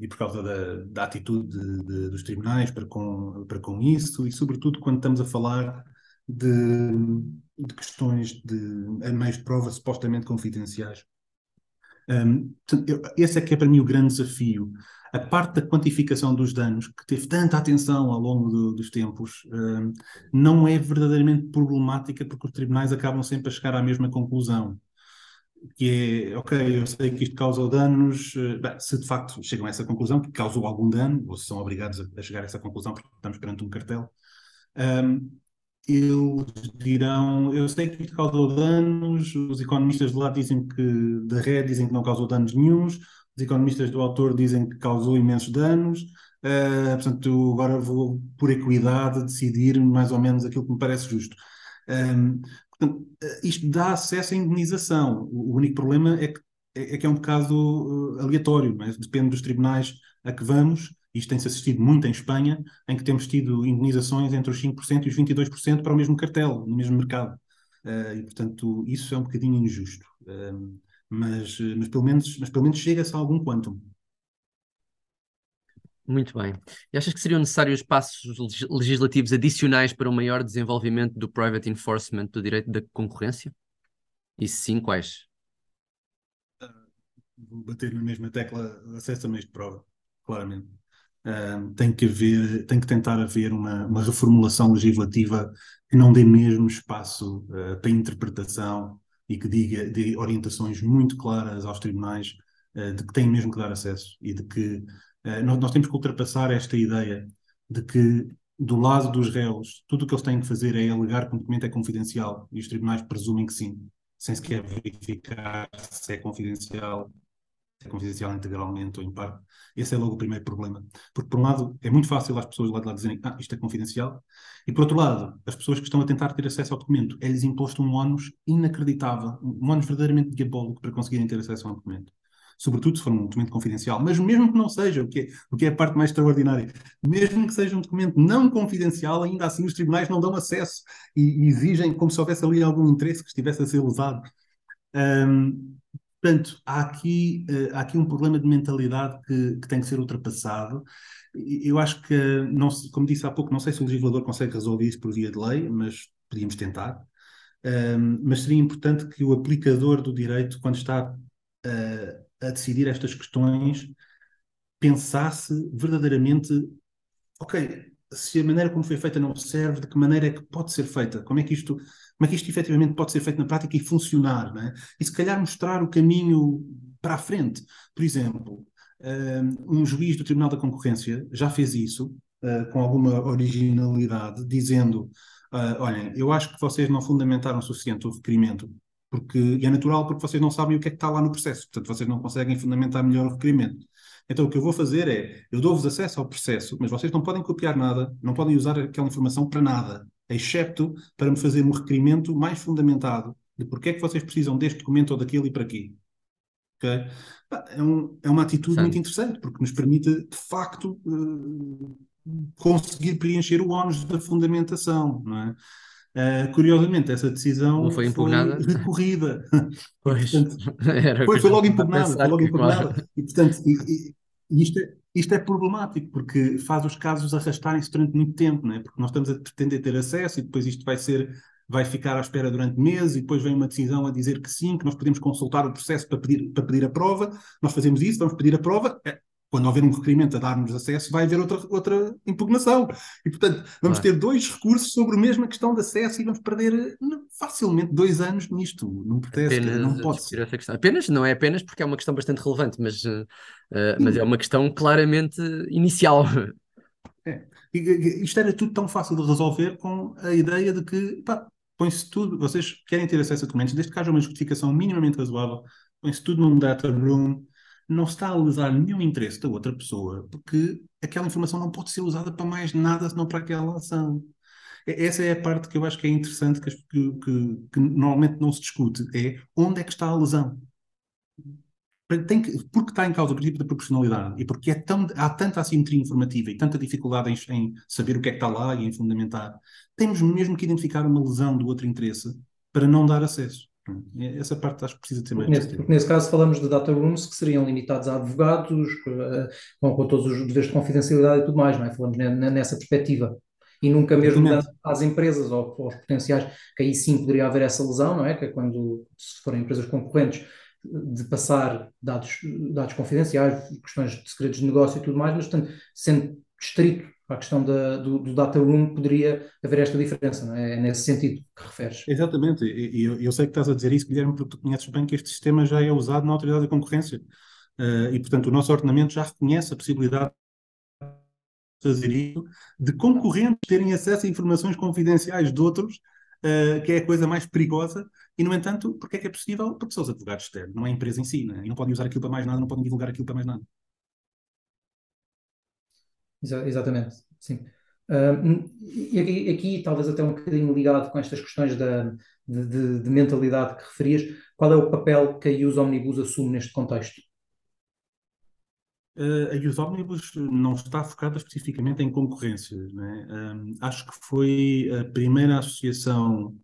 E por causa da, da atitude de, de, dos tribunais para com, para com isso, e sobretudo quando estamos a falar de, de questões de meios de prova supostamente confidenciais. Um, esse é que é para mim o grande desafio a parte da quantificação dos danos, que teve tanta atenção ao longo do, dos tempos, uh, não é verdadeiramente problemática porque os tribunais acabam sempre a chegar à mesma conclusão. Que é, ok, eu sei que isto causou danos, uh, bem, se de facto chegam a essa conclusão, que causou algum dano, ou se são obrigados a, chegar a essa conclusão porque estamos perante um cartel, um, eles dirão, eu sei que isto causou danos, os economistas de lá dizem que, da rede dizem que não causou danos nenhums, os economistas do autor dizem que causou imensos danos, uh, portanto, agora vou, por equidade, decidir mais ou menos aquilo que me parece justo. Um, ehm, portanto, eh, isto dá acesso à indenização. O, único problema é que é, é, que é um bocado uh, aleatório, é? depende dos tribunais a que vamos. Isto tem-se assistido muito em Espanha, em que temos tido indenizações entre os 5% e os 22% para o mesmo cartel, no mesmo mercado. Uh, e, portanto, isso é um bocadinho injusto. Ehm, mas, eh, mas, pelo menos, mas pelo menos chega-se a algum quantum. Muito bem. E achas que seriam necessários passos legislativos adicionais para um maior desenvolvimento do private enforcement do direito da concorrência? E se sim, quais? Vou bater na mesma tecla acesso a meios de prova, claramente. Uh, tem que haver, tem que tentar haver uma, uma reformulação legislativa que não dê mesmo espaço uh, para interpretação e que diga de orientações muito claras aos tribunais uh, de que têm mesmo que dar acesso e de que nós, nós, temos que ultrapassar esta ideia de que do lado dos réus tudo o que eles têm que fazer é alegar que um documento é confidencial e os tribunais presumem que sim, sem sequer verificar se é confidencial é confidencial integralmente ou em parte. Esse é logo o primeiro problema. Porque, por um lado, é muito fácil às pessoas lá de lá dizerem ah, isto é confidencial, e por outro lado, as pessoas que estão a tentar ter acesso ao documento, é-lhes imposto um ónus inacreditável, um ónus verdadeiramente diabólico para conseguirem ter acesso ao documento. Sobretudo se for um documento confidencial, mas mesmo que não seja, o que, é, o que é a parte mais extraordinária, mesmo que seja um documento não confidencial, ainda assim os tribunais não dão acesso e, e exigem como se houvesse ali algum interesse que estivesse a ser usado. Um, Portanto, há aqui, uh, há aqui um problema de mentalidade que, que, tem que ser ultrapassado. Eu acho que, não, como disse há pouco, não sei se o legislador consegue resolver isso por via de lei, mas podíamos tentar. Um, mas seria importante que o aplicador do direito, quando está uh, a decidir estas questões, pensasse verdadeiramente: ok, se a maneira como foi feita não serve, de que maneira é que pode ser feita? Como é que isto como é que isto efetivamente pode ser feito na prática e funcionar, é? e se calhar mostrar o caminho para a frente. Por exemplo, um juiz do Tribunal da Concorrência já fez isso uh, com alguma originalidade, dizendo: uh, olhem, eu acho que vocês não fundamentaram o suficiente o requerimento, porque, e é natural porque vocês não sabem o que é que está lá no processo, portanto vocês não conseguem fundamentar melhor o requerimento. Então o que eu vou fazer é, eu dou-vos acesso ao processo, mas vocês não podem copiar nada, não podem usar aquela informação para nada excepto para me fazer um requerimento mais fundamentado de porque é que vocês precisam deste documento ou daquele e para quê. Okay? É, um, é uma atitude Sim. muito interessante, porque nos permite, de facto, uh, conseguir preencher o ónus da fundamentação, não é? Uh, curiosamente, essa decisão não foi <laughs> <laughs> impugnada. Foi recorrida. Pois. portanto, foi, foi, logo impugnada. Foi logo impugnada. E, portanto, e, e, e isto é, isto é problemático porque faz os casos arrastarem-se durante muito tempo, não é? porque nós estamos a pretender ter acesso e depois isto vai ser vai ficar à espera durante meses e depois vem uma decisão a dizer que sim, que nós podemos consultar o processo para pedir, para pedir a prova. Nós fazemos isso, vamos pedir a prova. Quando houver um requerimento a dar-nos acesso, vai haver outra, outra impugnação. E, portanto, vamos claro. ter dois recursos sobre a mesma questão de acesso e vamos perder facilmente dois anos nisto. Não protesto, não pode ser. Essa questão. Apenas, não é apenas porque é uma questão bastante relevante, mas, uh, mas é uma questão claramente inicial. É. Isto era tudo tão fácil de resolver com a ideia de que, põe-se tudo, vocês querem ter acesso a documentos, desde que haja uma justificação minimamente razoável, põe-se tudo num data room, não está a lesar nenhum interesse da outra pessoa, porque aquela informação não pode ser usada para mais nada senão para aquela ação. Essa é a parte que eu acho que é interessante, que, que, que normalmente não se discute, é onde é que está a lesão. Tem que, porque está em causa o princípio da proporcionalidade e porque é tão, há tanta assimetria informativa e tanta dificuldade em, em, saber o que é que está lá e em fundamentar, temos mesmo que identificar uma lesão do outro interesse para não dar acesso. Essa parte acho que precisa ter mais. Nesse, nesse caso falamos de data rooms que seriam limitados a advogados, eh, com, com todos os deveres de confidencialidade e tudo mais, não é? Falamos nessa perspectiva e nunca mesmo às empresas ou aos potenciais, que aí sim poderia haver essa lesão, não é? Que é quando, se forem empresas concorrentes, de passar dados, dados confidenciais, questões de segredos de negócio e tudo mais, mas portanto, sendo estrito à questão da, do, do, data room, poderia haver esta diferença, não é? É nesse sentido que referes. Exatamente, e eu, eu, sei que estás a dizer isso, Guilherme, porque tu conheces bem que este sistema já é usado na autoridade da concorrência. Uh, e, portanto, o nosso ordenamento já reconhece a possibilidade fazer isso, de concorrentes terem acesso a informações confidenciais de outros, uh, que é a coisa mais perigosa, e no entanto, porque é que é possível? Porque são os advogados externos, não é a empresa em si, né? e não podem usar aquilo para mais nada, não podem divulgar aquilo para mais nada. Exatamente, sim. Uh, e aqui, aqui, talvez até um bocadinho ligado com estas questões da, de, de, de mentalidade que referias, qual é o papel que a Use Omnibus assume neste contexto? Uh, a Use Omnibus não está focada especificamente em concorrência. Né? Um, acho que foi a primeira associação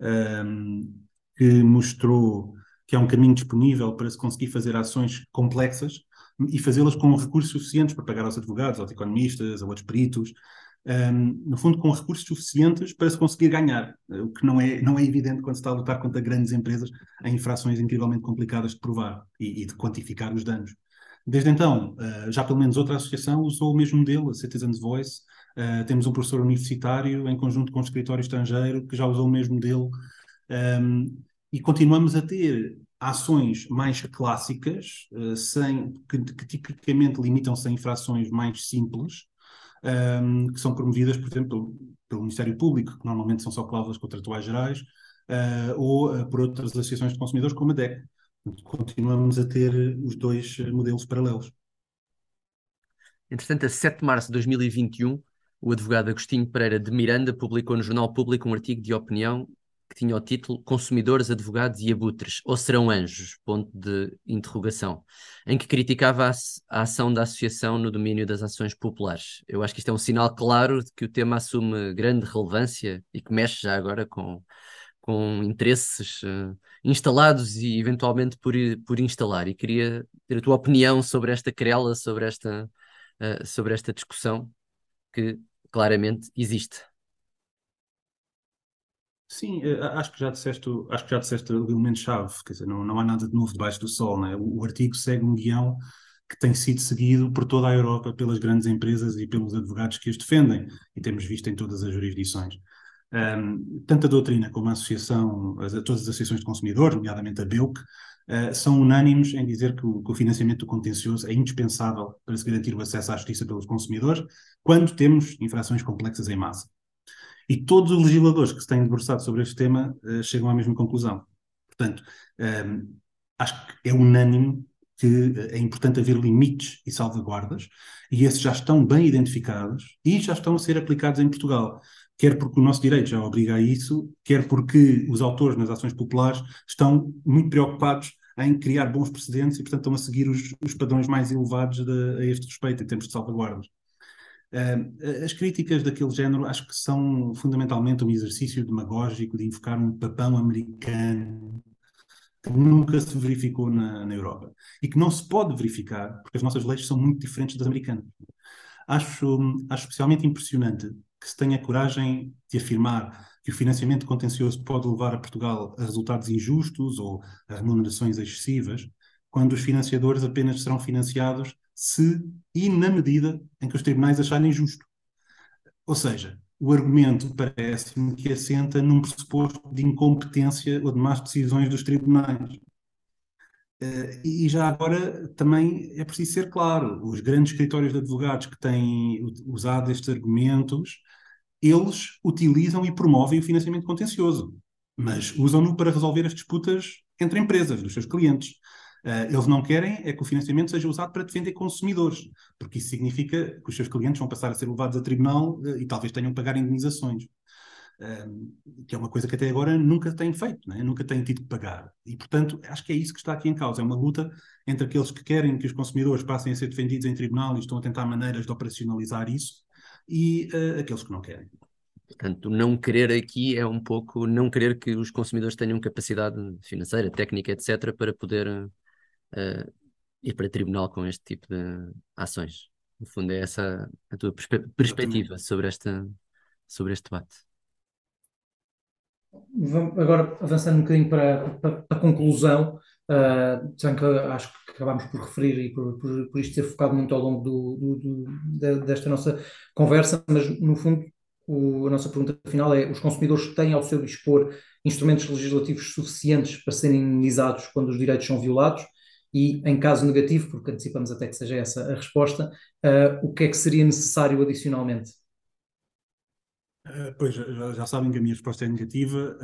um, que mostrou que há um caminho disponível para se conseguir fazer ações complexas e fazê-las com recursos suficientes para pagar aos advogados, aos economistas, a outros peritos, um, no fundo com recursos suficientes para se conseguir ganhar, o que não é, não é evidente quando se está a lutar contra grandes empresas em infrações incrivelmente complicadas de provar e, e de quantificar os danos. Desde então, uh, já pelo menos outra associação usou o mesmo modelo, a Citizens Voice. Uh, temos um professor universitário em conjunto com um escritório estrangeiro que já usou o mesmo modelo. Um, e continuamos a ter ações mais clássicas, uh, sem, que, que, tipicamente limitam-se a infrações mais simples, um, que são promovidas, por exemplo, pelo Ministério Público, que normalmente são só cláusulas contratuais gerais, ou por outras associações de consumidores, como a DEC continuamos a ter os dois modelos paralelos. Entretanto, a 7 de março de 2021, o advogado Agostinho Pereira de Miranda publicou no Jornal Público um artigo de opinião que tinha o título Consumidores, Advogados e Abutres, ou serão anjos? Ponto de interrogação, em que criticava a, a, ação da associação no domínio das ações populares. Eu acho que isto é um sinal claro de que o tema assume grande relevância e que mexe já agora com, com interesses uh, instalados e eventualmente por, por instalar. E queria ter a tua opinião sobre esta querela, sobre esta, uh, sobre esta discussão que claramente existe. Sim, eh, acho que já disseste, acho que já disseste o elemento-chave, quer dizer, não, não há nada de novo debaixo do sol, né? o, o artigo segue um guião que tem sido seguido por toda a Europa pelas grandes empresas e pelos advogados que as defendem, e temos visto em todas as jurisdições. Um, tanto a doutrina como a associação, as, todas as associações de consumidores, nomeadamente a BEUC, uh, são unânimes em dizer que o, que o, financiamento do contencioso é indispensável para se garantir o acesso à justiça pelos consumidores quando temos infrações complexas em massa. E todos os legisladores que se têm debruçado sobre este tema uh, chegam à mesma conclusão. Portanto, um, acho que é unânime que é importante haver limites e salvaguardas, e esses já estão bem identificados e já estão a ser aplicados em Portugal quer porque o nosso direito já obriga a isso, quer porque os autores nas ações populares estão muito preocupados em criar bons precedentes e, portanto, estão a seguir os, os padrões mais elevados de, a este respeito, em termos de salvaguardas. As críticas daquele género acho que são fundamentalmente um exercício demagógico de invocar um papão americano que nunca se verificou na, na Europa e que não se pode verificar porque as nossas leis são muito diferentes das americanas. Acho, acho especialmente impressionante que se tenha coragem de afirmar que o financiamento contencioso pode levar a Portugal a resultados injustos ou a remunerações excessivas, quando os financiadores apenas serão financiados se e na medida em que os tribunais acharem justo. Ou seja, o argumento parece-me que assenta num pressuposto de incompetência ou de más decisões dos tribunais. Uh, e já agora também é preciso ser claro: os grandes escritórios de advogados que têm usado estes argumentos, eles utilizam e promovem o financiamento contencioso, mas usam-no para resolver as disputas entre empresas, dos seus clientes. Uh, eles não querem é que o financiamento seja usado para defender consumidores, porque isso significa que os seus clientes vão passar a ser levados a tribunal uh, e talvez tenham que pagar indenizações. Uh, que é uma coisa que até agora nunca têm feito, né? nunca têm tido que pagar. E, portanto, acho que é isso que está aqui em causa. É uma luta entre aqueles que querem que os consumidores passem a ser defendidos em tribunal e estão a tentar maneiras de operacionalizar isso, e aqueles que não querem. Portanto, não querer aqui é um pouco não querer que os consumidores tenham capacidade financeira, técnica, etc., para poder uh, ir para tribunal com este tipo de ações. No fundo, é essa a tua perspe perspectiva sobre, esta, sobre este debate. Vamos agora, avançando um bocadinho para, para, para a conclusão, uh, que acho que acabámos por referir e por, por, por isto ter focado muito ao longo do, do, do, desta nossa conversa, mas no fundo o, a nossa pergunta final é: os consumidores têm ao seu dispor instrumentos legislativos suficientes para serem indenizados quando os direitos são violados? E, em caso negativo, porque antecipamos até que seja essa a resposta, uh, o que é que seria necessário adicionalmente? Uh, pois, já, já, sabem que a minha resposta é negativa.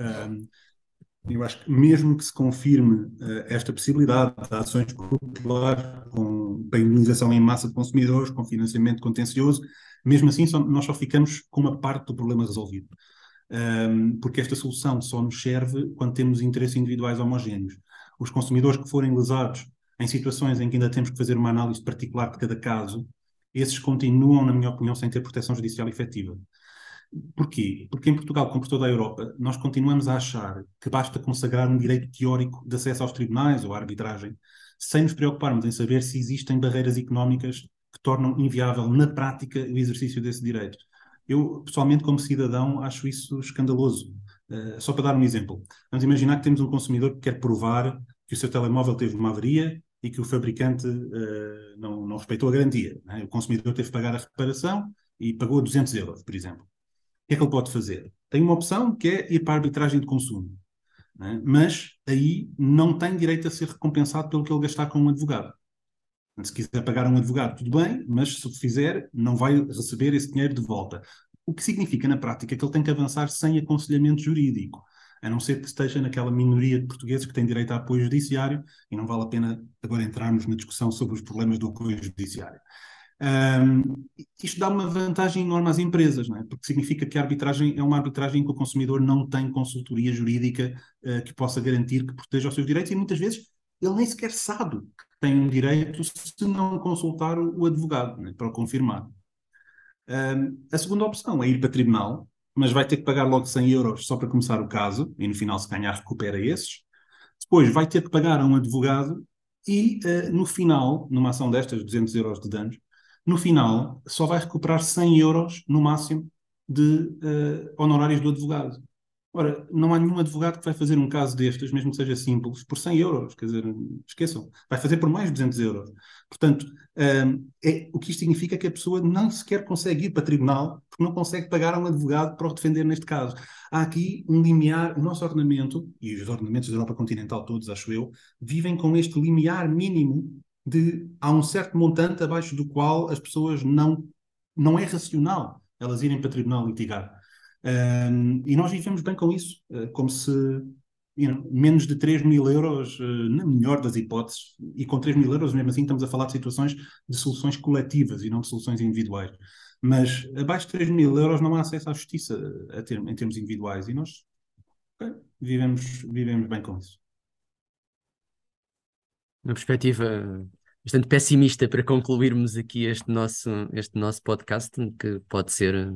Eu acho que mesmo que se confirme uh, esta possibilidade de ações populares com a indenização em massa de consumidores, com financiamento contencioso, mesmo assim só, nós só ficamos com uma parte do problema resolvido. Porque esta solução só nos serve quando temos interesses individuais homogéneos. Os consumidores que forem lesados em situações em que ainda temos que fazer uma análise particular de cada caso, esses continuam, na minha opinião, sem ter proteção judicial efetiva. Porquê? Porque em Portugal, como por toda a Europa, nós continuamos a achar que basta consagrar um direito teórico de acesso aos tribunais ou à arbitragem, sem nos preocuparmos em saber se existem barreiras económicas que tornam inviável na prática o exercício desse direito. Eu, pessoalmente, como cidadão, acho isso escandaloso. Uh, só para dar um exemplo, vamos imaginar que temos um consumidor que quer provar que o seu telemóvel teve uma avaria e que o fabricante uh, não, não, respeitou a garantia. Né? O consumidor teve que pagar a reparação e pagou 200 euros, por exemplo. O que é que ele pode fazer? Tem uma opção que é ir para a arbitragem de consumo. Né? Mas aí não tem direito a ser recompensado pelo que ele gastar com um advogado. Se quiser pagar um advogado, tudo bem, mas se o fizer, não vai receber esse dinheiro de volta. O que significa, na prática, que ele tem que avançar sem aconselhamento jurídico a não ser que esteja naquela minoria de portugueses que têm direito a apoio judiciário, e não vale a pena agora entrarmos na discussão sobre os problemas do apoio judiciário. Um, isto dá uma vantagem enorme às empresas, é? porque significa que a arbitragem é uma arbitragem em que o consumidor não tem consultoria jurídica uh, que possa garantir que proteja os seus direitos e muitas vezes ele nem sequer sabe que tem um direito se não consultar o, o advogado é? para o confirmar. Um, a segunda opção é ir para tribunal, mas vai ter que pagar logo 100 euros só para começar o caso, e no final, se ganhar, recupera esses. Depois vai ter que pagar a um advogado e, uh, no final, numa ação destas, 200 euros de danos, no final só vai recuperar 100 euros no máximo de uh, honorários do advogado. Ora, não há nenhum advogado que vai fazer um caso destes, mesmo que seja simples, por 100 euros. Quer dizer, esqueçam, vai fazer por mais de 200 euros. Portanto, um, é, o que isto significa é que a pessoa não sequer consegue ir para tribunal porque não consegue pagar a um advogado para o defender neste caso. Há aqui um limiar, o nosso ordenamento, e os ordenamentos da Europa continental todos, acho eu, vivem com este limiar mínimo de há um certo montante abaixo do qual as pessoas não, não é racional elas irem para tribunal litigar. Um, e nós vivemos bem com isso, uh, como se you know, menos de 3 mil euros, uh, na melhor das hipóteses, e com 3 mil euros, mesmo assim, estamos a falar de situações de soluções coletivas e não de soluções individuais. Mas abaixo de 3 mil euros não há acesso à justiça ter, em termos individuais, e nós okay, vivemos, vivemos bem com isso. Uma perspectiva bastante pessimista para concluirmos aqui este nosso, este nosso podcast, que pode ser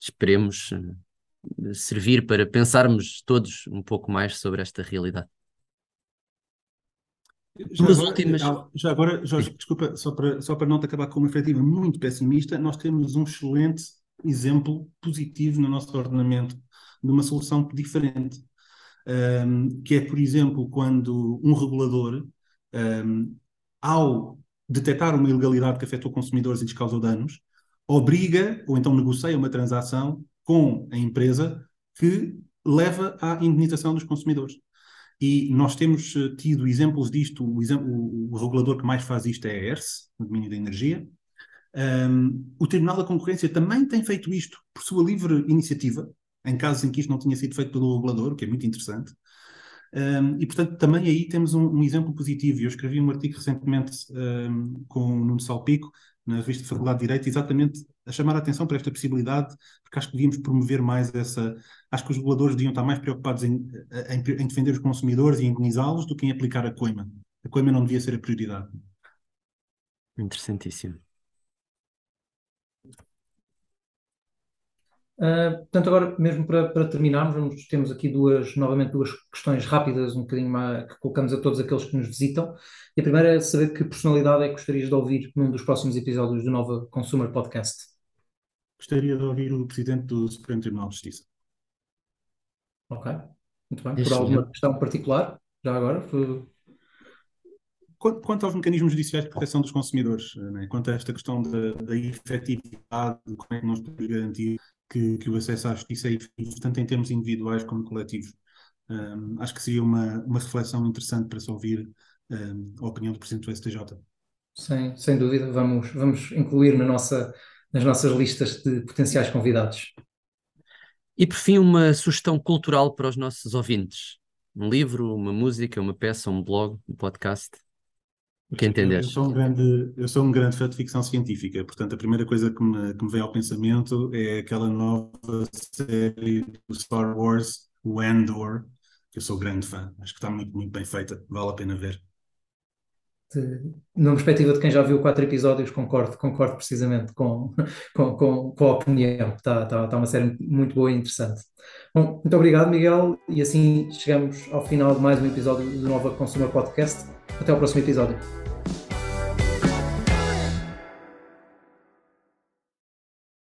esperemos eh, servir para pensarmos todos um pouco mais sobre esta realidade. Já agora, últimas... já agora, Jorge, desculpa, só para, só para não te acabar com uma efetiva muito pessimista, nós temos um excelente exemplo positivo no nosso ordenamento de uma solução diferente, um, que é, por exemplo, quando um regulador, um, ao detectar uma ilegalidade que afetou consumidores e lhes causou danos, obriga ou então negocia uma transação com a empresa que leva à indenização dos consumidores. E nós temos eh, tido exemplos disto, o, exemplo, o, regulador que mais faz isto é a ERSE, no domínio da energia. Um, o Tribunal da Concorrência também tem feito isto por sua livre iniciativa, em casos em que isto não tinha sido feito pelo regulador, o que é muito interessante. Um, e, portanto, também aí temos um, um, exemplo positivo. Eu escrevi um artigo recentemente um, com o Nuno Salpico, na revista de Faculdade de Direito, exatamente a chamar a atenção para esta possibilidade, porque acho que devíamos promover mais essa. Acho que os reguladores deviam estar mais preocupados em, em, em defender os consumidores e indenizá-los do que em aplicar a coima. A coima não devia ser a prioridade. Interessantíssimo. Uh, portanto, agora mesmo para, para terminarmos, vamos, temos aqui duas, novamente duas questões rápidas, um bocadinho mais, que colocamos a todos aqueles que nos visitam. E a primeira é saber que personalidade é que gostarias de ouvir num dos próximos episódios do Nova Consumer Podcast. Gostaria de ouvir o Presidente do Supremo Tribunal de Justiça. Ok, muito bem. Por alguma questão particular, já agora? Foi... Quanto aos mecanismos judiciais de proteção dos consumidores, né? quanto a esta questão da, da efetividade, como é que nós podemos garantir que, que, o acesso à justiça é efetivo, tanto em termos individuais como coletivos. Um, acho que seria uma, uma reflexão interessante para se ouvir um, a opinião do Presidente do STJ. Sem, sem dúvida, vamos, vamos incluir na nossa, nas nossas listas de potenciais convidados. E por fim, uma sugestão cultural para os nossos ouvintes: um livro, uma música, uma peça, um blog, um podcast. O que entenderes? Eu sou, um grande, eu sou um grande fã de ficção científica, portanto, a primeira coisa que me, que me vem ao pensamento é aquela nova série do Star Wars, o Andor, que eu sou grande fã. Acho que está muito, muito bem feita, vale a pena ver. De, na perspectiva de quem já viu quatro episódios, concordo, concordo precisamente com, <laughs> com, com, com a opinião. Está, está, está uma série muito boa e interessante. Bom, muito obrigado, Miguel, e assim chegamos ao final de mais um episódio do Nova Consumer Podcast. Até ao próximo episódio.